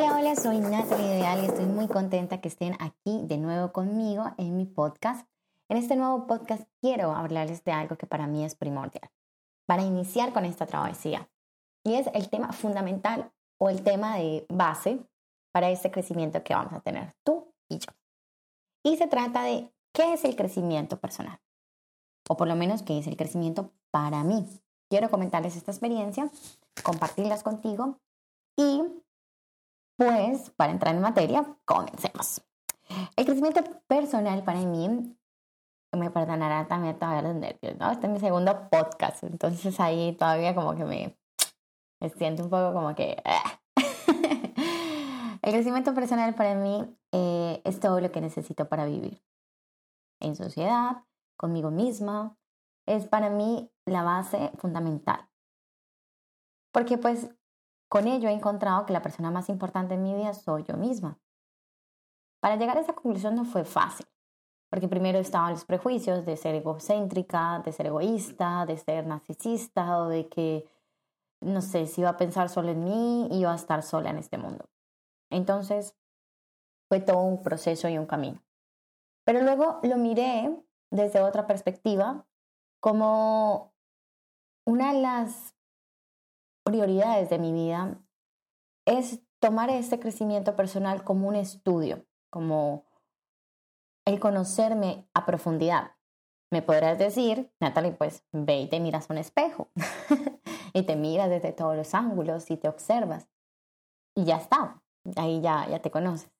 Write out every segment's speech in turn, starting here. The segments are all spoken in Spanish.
Hola, hola, soy Natalie Ideal y estoy muy contenta que estén aquí de nuevo conmigo en mi podcast. En este nuevo podcast quiero hablarles de algo que para mí es primordial para iniciar con esta travesía. Y es el tema fundamental o el tema de base para este crecimiento que vamos a tener tú y yo. Y se trata de qué es el crecimiento personal. O por lo menos qué es el crecimiento para mí. Quiero comentarles esta experiencia, compartirlas contigo y pues para entrar en materia, comencemos. El crecimiento personal para mí, me perdonará también todavía los nervios, ¿no? Este es mi segundo podcast, entonces ahí todavía como que me, me siento un poco como que... Ah. El crecimiento personal para mí eh, es todo lo que necesito para vivir. En sociedad, conmigo misma, es para mí la base fundamental. Porque pues con ello he encontrado que la persona más importante en mi vida soy yo misma. Para llegar a esa conclusión no fue fácil, porque primero estaban los prejuicios de ser egocéntrica, de ser egoísta, de ser narcisista o de que, no sé, si iba a pensar solo en mí, iba a estar sola en este mundo. Entonces, fue todo un proceso y un camino. Pero luego lo miré desde otra perspectiva como una de las prioridades de mi vida es tomar este crecimiento personal como un estudio, como el conocerme a profundidad. Me podrás decir, Natalie, pues ve y te miras un espejo y te miras desde todos los ángulos y te observas. Y ya está, ahí ya, ya te conoces.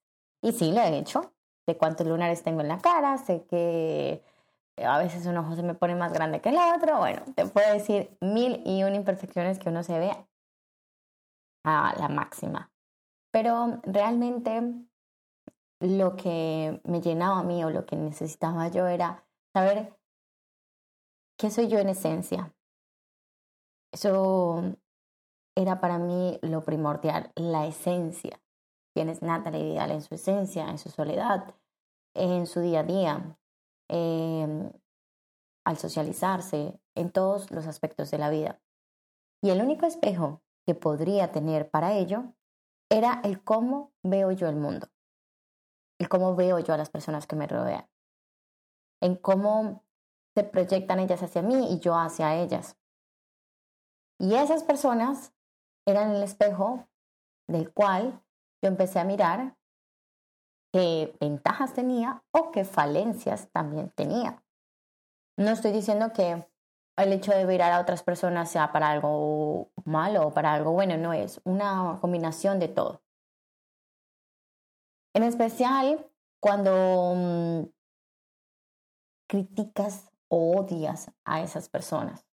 Y sí, lo he hecho. De cuántos lunares tengo en la cara, sé que a veces un ojo se me pone más grande que el otro, bueno, te puedo decir mil y una imperfecciones que uno se ve a la máxima. Pero realmente lo que me llenaba a mí o lo que necesitaba yo era saber qué soy yo en esencia. Eso era para mí lo primordial, la esencia. Quién es Natalie Vidal en su esencia, en su soledad, en su día a día, Em, al socializarse, en todos los aspectos de la vida. Y el único espejo que podría tener para ello era el cómo veo yo el mundo, el cómo veo yo a las personas que me rodean, en cómo se proyectan ellas hacia mí y yo hacia ellas. Y esas personas eran el espejo del cual yo empecé a mirar qué ventajas tenía o qué falencias también tenía. No estoy diciendo que el hecho de mirar a otras personas sea para algo malo o para algo bueno, no es una combinación de todo. En especial cuando mm, criticas o odias a esas personas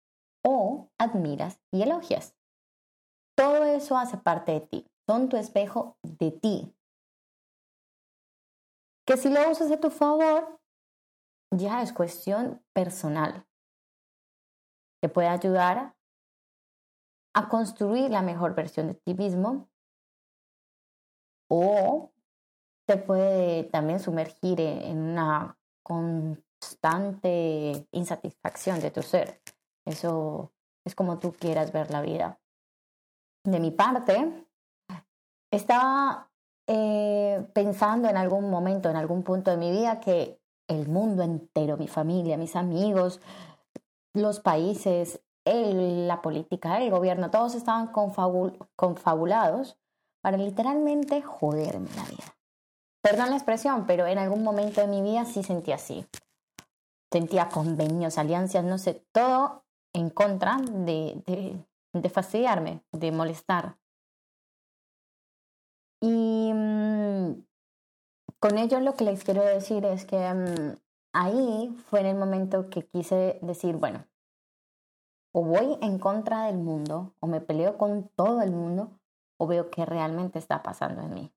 o admiras y elogias. Todo eso hace parte de ti, son tu espejo de ti, que si lo usas a tu favor, ya es cuestión personal. Te puede ayudar a construir la mejor versión de ti mismo o te puede también sumergir en una constante insatisfacción de tu ser. Eso es como tú quieras ver la vida. De mi parte, estaba eh, pensando en algún momento, en algún punto de mi vida, que el mundo entero, mi familia, mis amigos, los países, la política, el gobierno, todos estaban confabulados para literalmente joderme la vida. Perdón la expresión, pero en algún momento de mi vida sí sentí así. Sentía convenios, alianzas, no sé, todo en contra de, de, de fastidiarme, de molestar. Y mm, con ello lo que les quiero decir es que mm, ahí fue en el momento que quise decir, bueno, o voy en contra del mundo, o me peleo con todo el mundo, o veo qué realmente está pasando en mí.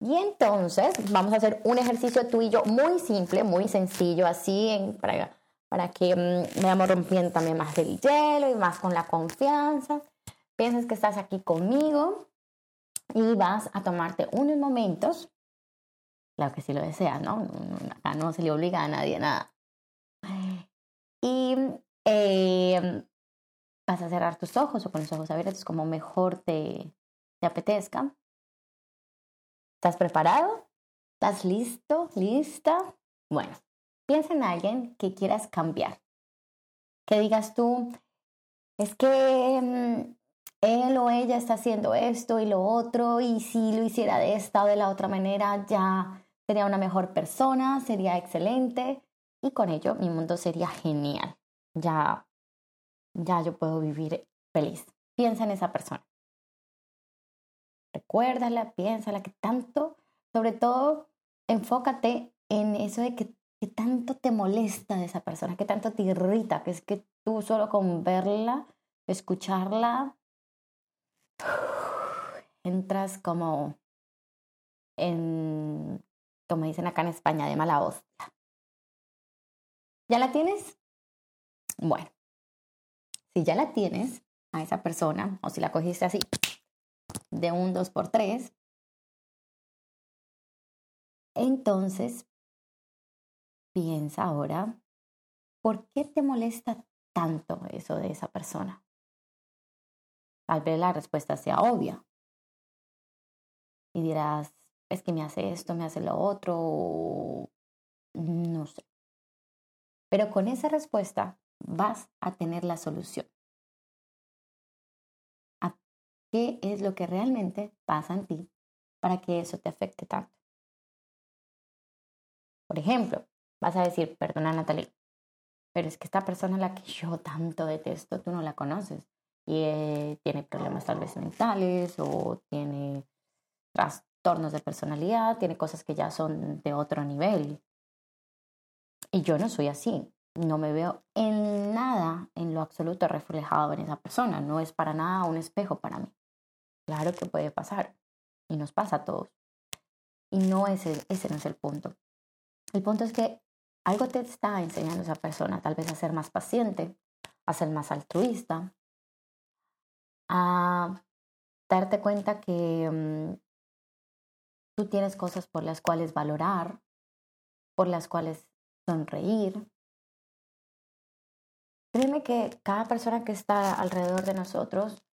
Y entonces vamos a hacer un ejercicio tú y yo muy simple, muy sencillo, así para, para que mm, vayamos rompiendo también más el hielo y más con la confianza. Piensas que estás aquí conmigo y vas a tomarte unos momentos, claro que si lo deseas, ¿no? Acá no se le obliga a nadie nada. Y eh, vas a cerrar tus ojos o con los ojos abiertos como mejor te, te apetezca. ¿Estás preparado? ¿Estás listo? ¿Lista? Bueno, piensa en alguien que quieras cambiar. Que digas tú, es que mm, él o ella está haciendo esto y lo otro, y si lo hiciera de esta o de la otra manera, ya sería una mejor persona, sería excelente, y con ello mi mundo sería genial. Ya, ya yo puedo vivir feliz. Piensa en esa persona. Recuérdala, piénsala, que tanto, sobre todo, enfócate en eso de que, que tanto te molesta de esa persona, que tanto te irrita, que es que tú solo con verla, escucharla, entras como en, como dicen acá en España, de mala hostia. ¿Ya la tienes? Bueno, si ya la tienes a esa persona, o si la cogiste así, de un 2 por 3 entonces piensa ahora, ¿por qué te molesta tanto eso de esa persona? Tal vez la respuesta sea obvia. Y dirás, es que me hace esto, me hace lo otro, no sé. Pero con esa respuesta vas a tener la solución. ¿A qué es lo que realmente pasa en ti para que eso te afecte tanto? Por ejemplo, vas a decir, perdona Natalie, pero es que esta persona a la que yo tanto detesto, tú no la conoces eh, tiene problemas tal vez mentales o tiene trastornos de personalidad, tiene cosas que ya son de otro nivel. Y yo no soy así, no me veo en nada, en lo absoluto reflejado en esa persona, no es para nada un espejo para mí. Claro que puede pasar y nos pasa a todos. Y no ese, ese no es el punto. El punto es que algo te está enseñando esa persona, tal vez a ser más paciente, a ser más altruista, a darte cuenta que mm, tú tienes cosas por las cuales valorar, por las cuales sonreír. Créeme que cada persona que está alrededor de nosotros,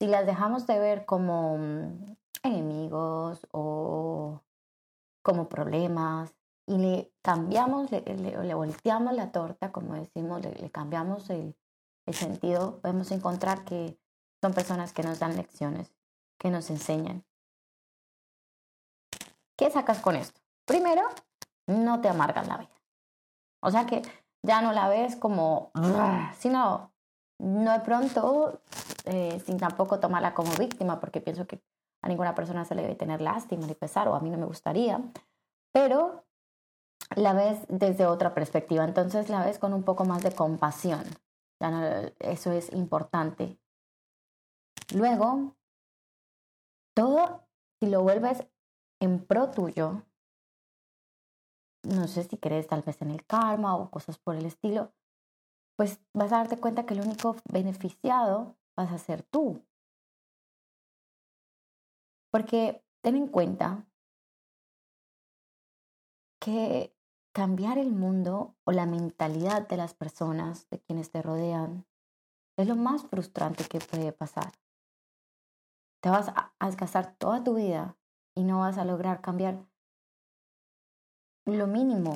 si las dejamos de ver como mm, enemigos o como problemas y le cambiamos, le, le, volteamos la torta, como decimos, le cambiamos el, el sentido, podemos encontrar que son personas que nos dan lecciones, que nos enseñan. ¿Qué sacas con esto? Primero, no te amargan la vida. O sea que ya no la ves como, sino no de pronto, eh, sin tampoco tomarla como víctima, porque pienso que a ninguna persona se le debe tener lástima ni pesar, o a mí no me gustaría, pero la ves desde otra perspectiva, entonces la ves con un poco más de compasión eso es importante. Luego, todo, si lo vuelves en pro tuyo, no sé si crees tal vez en el karma o cosas por el estilo, pues vas a darte cuenta que el único beneficiado vas a ser tú. Porque ten en cuenta que cambiar el mundo o la mentalidad de las personas, de quienes te rodean, es lo más frustrante que puede pasar. Te vas a desgastar toda tu vida y no vas a lograr cambiar lo mínimo.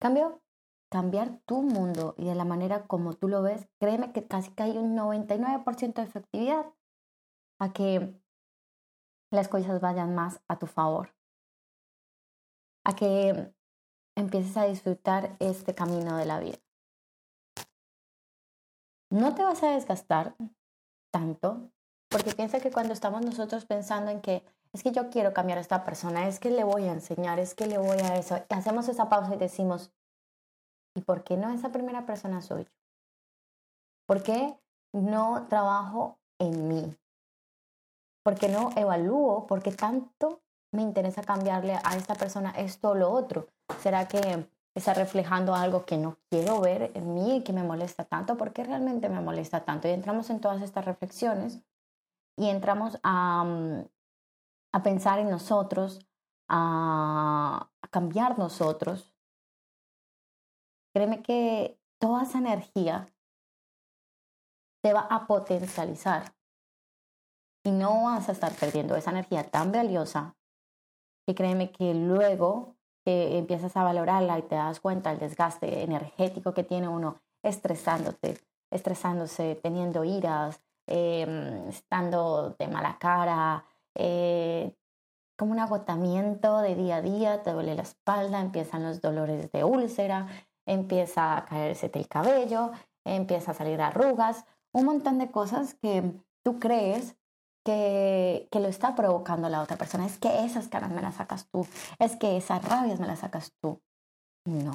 Cambio, cambiar tu mundo y de la manera como tú lo ves, créeme que casi que hay un 99% de efectividad a que las cosas vayan más a tu favor a que empieces a disfrutar este camino de la vida. No te vas a desgastar tanto, porque piensa que cuando estamos nosotros pensando en que es que yo quiero cambiar a esta persona, es que le voy a enseñar, es que le voy a eso, hacemos esa pausa y decimos, ¿y por qué no esa primera persona soy? ¿Por qué no trabajo en mí? ¿Por qué no evalúo? ¿Por qué tanto me interesa cambiarle a esta persona esto o lo otro? ¿Será que está reflejando algo que no quiero ver en mí y que me molesta tanto? ¿Por qué realmente me molesta tanto? Y entramos en todas estas reflexiones y entramos a, mm, a pensar en nosotros, a, a cambiar nosotros. Créeme que toda esa energía te va a potencializar Y no vas a estar perdiendo esa energía tan valiosa que créeme que luego que empiezas a valorarla y te das cuenta del desgaste energético que tiene uno estresándote, estresándose, teniendo iras, em, estando de mala cara, eh, como un agotamiento de día a día, te duele la espalda, empiezan los dolores de úlcera, empieza a caerse el cabello, empieza a salir arrugas, un montón de cosas que tú crees que, que, lo está provocando la otra persona. Es que esas caras me las sacas tú, es que esas rabias me las sacas tú. No,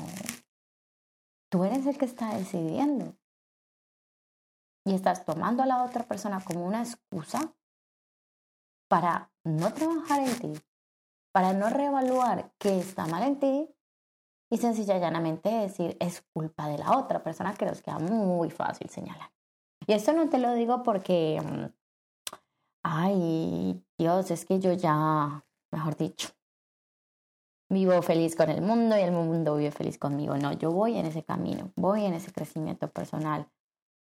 tú eres el que está decidiendo. Y estás tomando a la otra persona como una excusa para no trabajar en ti, para no reevaluar qué está mal en ti y sencilla y llanamente decir es culpa de la otra persona que nos queda muy fácil señalar. Y esto no te lo digo porque, mm, ay, Dios, es que yo ya, mejor dicho, vivo feliz con el mundo y el mundo vive feliz conmigo. No, yo voy en ese camino, voy en ese crecimiento personal.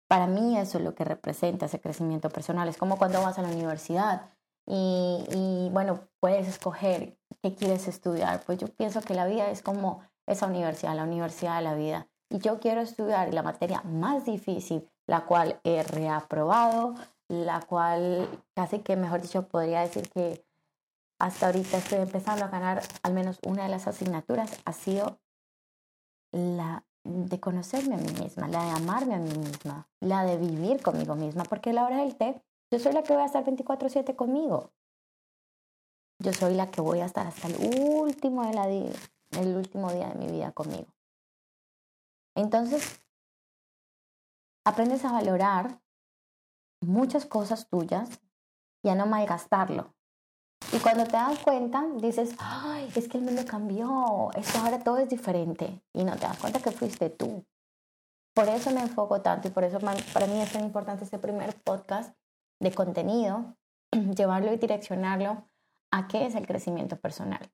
Para mí eso es lo que representa ese crecimiento personal. Es como cuando vas a la universidad y, y bueno, puedes escoger qué quieres estudiar. Pues yo pienso que la vida es como esa universidad, la universidad de la vida. Y yo quiero estudiar la materia más difícil, la cual he reaprobado, la cual casi que, mejor dicho, podría decir que hasta ahorita estoy empezando a ganar al menos una de las asignaturas, ha sido la de conocerme a mí misma, la de amarme a mí misma, la de vivir conmigo misma, porque a la hora del té, yo soy la que voy a estar 24/7 conmigo. Yo soy la que voy a estar hasta el último el último día de mi vida conmigo. Entonces, aprendes a valorar muchas cosas tuyas y a no malgastarlo. Y cuando te das cuenta, dices, ay, es que el mundo cambió, esto ahora todo es diferente. Y no te das cuenta que fuiste tú. Por eso me enfoco tanto y por eso para mí es tan importante este primer podcast de contenido, llevarlo y direccionarlo a qué es el crecimiento personal.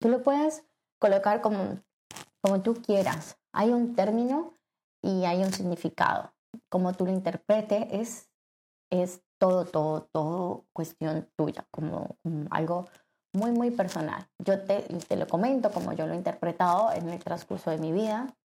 Tú lo puedes colocar como, como tú quieras. Hay un término y hay un significado. Como tú lo interpretes es, es todo, todo, todo cuestión tuya, como, algo muy, muy personal. Yo te, te, lo comento como yo lo he interpretado en el transcurso de mi vida,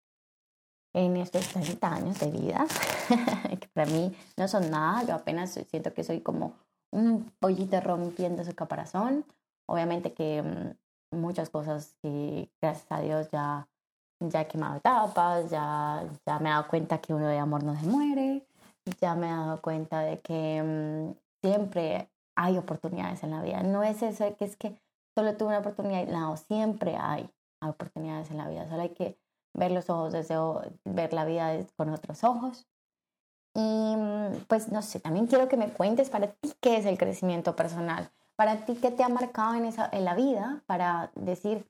en estos 30 años de vida, que para mí no son nada, yo apenas siento que soy como un pollito rompiendo su caparazón. Obviamente que mm, muchas cosas que gracias a Dios ya, ya he quemado etapas, ya, ya me he dado cuenta que uno de amor no se muere, ya me he dado cuenta de que mm, siempre hay oportunidades en la vida. No es eso que es que solo tuve una oportunidad, no, siempre hay oportunidades en la vida, solo hay que ver los ojos desde, ver la vida con otros ojos. Y mm, pues no sé, también quiero que me cuentes para ti qué es el crecimiento personal. Para ti, ¿qué te ha marcado en, esa, en la vida para decir,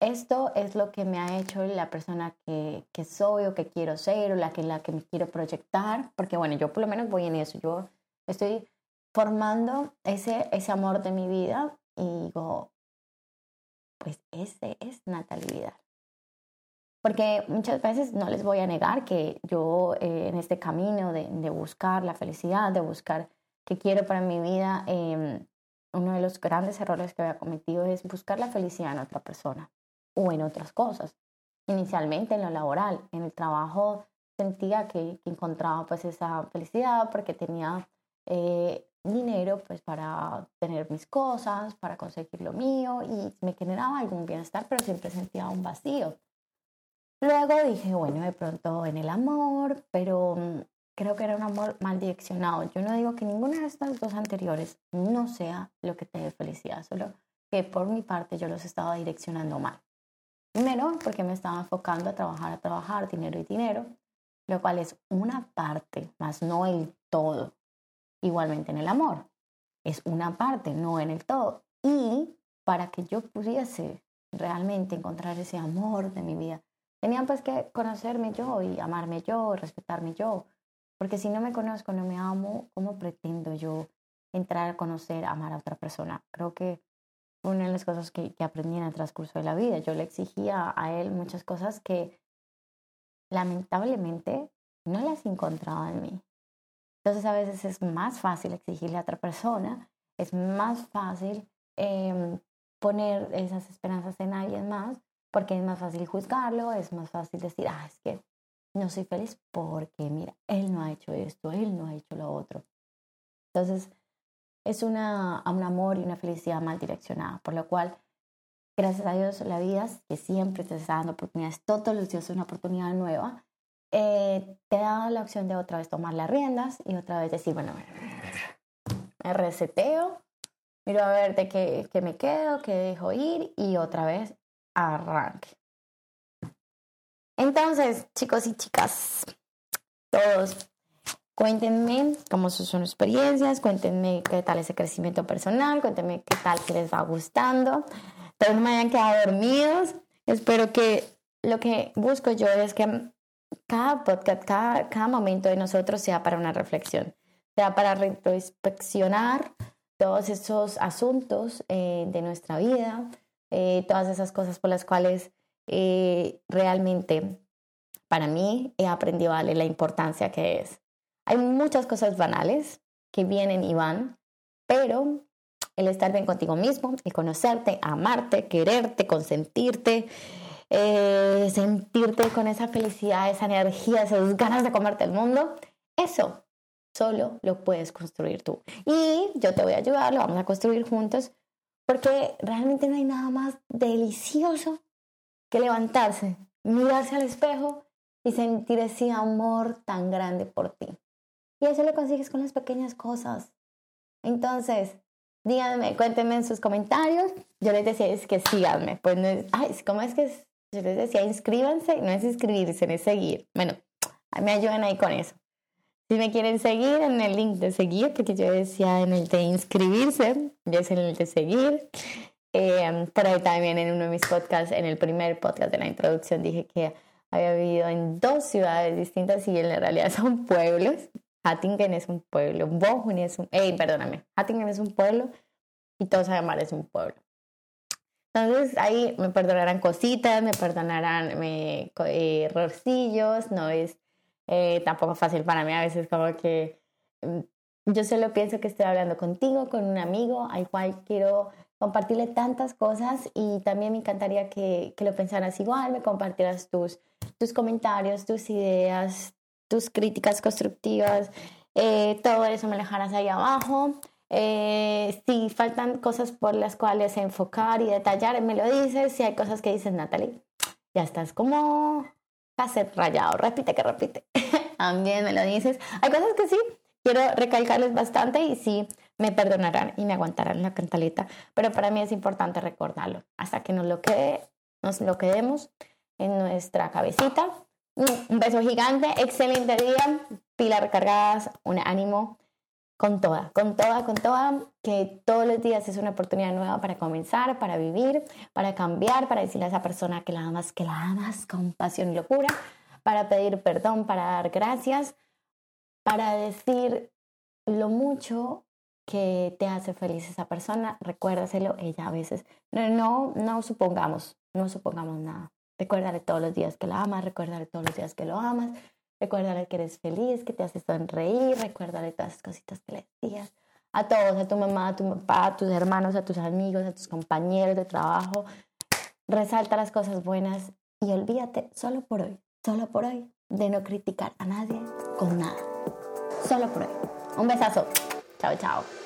esto es lo que me ha hecho la persona que, que soy o que quiero ser o la que, la que me quiero proyectar? Porque bueno, yo por lo menos voy en eso. Yo estoy formando ese, ese amor de mi vida y digo, pues ese es Natalie Vidal. Porque muchas veces no les voy a negar que yo eh, en este camino de, de, buscar la felicidad, de buscar que quiero para mi vida, em, uno de los grandes errores que había cometido es buscar la felicidad en otra persona o en otras cosas. Inicialmente en lo laboral, en el trabajo sentía que, encontraba pues esa felicidad porque tenía eh, dinero pues para tener mis cosas, para conseguir lo mío y me generaba algún bienestar, pero siempre sentía un vacío. Luego dije, bueno, de pronto en el amor, pero mm, creo que era un amor mal direccionado. Yo no digo que ninguna de estas dos anteriores no sea lo que te dé felicidad, solo que por mi parte yo los estaba direccionando mal. Primero, porque me estaba enfocando a trabajar, a trabajar, dinero y dinero, lo cual es una parte, más no el todo. Igualmente en el amor, es una parte, no en el todo. Y para que yo pudiese realmente encontrar ese amor de mi vida, tenía pues que conocerme yo y amarme yo, respetarme yo, porque si no me conozco, no me amo, ¿cómo pretendo yo entrar a conocer, amar a otra persona? Creo que una de las cosas que, que aprendí en el transcurso de la vida, yo le exigía a él muchas cosas que lamentablemente no las encontraba en mí. Entonces a veces es más fácil exigirle a otra persona, es más fácil em, poner esas esperanzas en alguien más porque es más fácil juzgarlo, es más fácil decir, ah, es que no soy feliz porque, mira, él no ha hecho esto, él no ha hecho lo otro. Entonces, es una, un amor y una felicidad mal direccionada, por lo cual, gracias a Dios, la vida, que siempre te está dando oportunidades, todos los días es una oportunidad nueva, eh, te da la opción de otra vez tomar las riendas y otra vez decir, bueno, me reseteo, miro a ver de qué, qué me quedo, qué dejo ir y otra vez arranque. Entonces, chicos y chicas, todos, cuéntenme cómo son sus experiencias, cuéntenme qué tal ese crecimiento personal, cuéntenme qué tal que les va gustando. Todos no me hayan quedado dormidos. Espero que lo que busco yo es que cada podcast, cada, cada momento de nosotros sea para una reflexión, sea para retroinspeccionar todos esos asuntos eh, de nuestra vida, eh, todas esas cosas por las cuales eh, realmente para mí he aprendido a darle la importancia que es. Hay muchas cosas banales que vienen y van, pero el estar bien contigo mismo, el conocerte, amarte, quererte, consentirte, eh, sentirte con esa felicidad, esa energía, esas ganas de comerte el mundo, eso solo lo puedes construir tú. Y yo te voy a ayudar, lo vamos a construir juntos, porque realmente no hay nada más delicioso que levantarse, mirarse al espejo y sentir ese amor tan grande por ti. Y eso lo consigues con las pequeñas cosas. Entonces, díganme, cuéntenme en sus comentarios. Yo les decía es que síganme. Pues no es, ay, ¿cómo es que yo les decía inscríbanse? No es inscribirse, es seguir. Bueno, me ayudan ahí con eso. Si me quieren seguir en el link de seguir, porque yo decía en el de inscribirse, ya es en el de seguir. Eh, por ahí también en uno de mis podcasts, en el primer podcast de la introducción, dije que había vivido en dos ciudades distintas y en realidad son pueblos. Hattingen es un pueblo, Bochum es un, eh, perdóname, Hattingen es un pueblo y Tosamar es un pueblo. Entonces ahí me perdonarán cositas, me perdonarán me, eh, errorcillos, no es eh, tampoco fácil para mí a veces como que mm, yo solo pienso que estoy hablando contigo, con un amigo al cual quiero compartirle tantas cosas y también me encantaría que, que lo pensaras igual, me compartieras tus, tus comentarios, tus ideas, tus críticas constructivas, eh, todo eso me dejarás ahí abajo. Eh, si faltan cosas por las cuales enfocar y detallar, me lo dices. Si hay cosas que dices, Natalie, ya estás como cassette rayado, repite que repite. También me lo dices. Hay cosas que sí, quiero recalcarles bastante y sí me perdonarán y me aguantarán la cantaleta, pero para mí es importante recordarlo hasta que nos lo, quede, nos lo quedemos en nuestra cabecita. Un beso gigante, excelente día, pilas recargadas, un ánimo con toda, con toda, con toda, que todos los días es una oportunidad nueva para comenzar, para vivir, para cambiar, para decirle a esa persona que la amas, que la amas con pasión y locura, para pedir perdón, para dar gracias, para decir lo mucho que te hace feliz esa persona, recuérdaselo, ella a veces, no, no, no supongamos, no supongamos nada. Recuérdale todos los días que la amas, recuérdale todos los días que lo amas, recuérdale que eres feliz, que te hace sonreír, recuérdale todas las cositas que le decías. A todos, a tu mamá, a tu papá, a tus hermanos, a tus amigos, a tus compañeros de trabajo. Resalta las cosas buenas y olvídate solo por hoy, solo por hoy, de no criticar a nadie con nada. Solo por hoy. Un besazo. Chao, chao.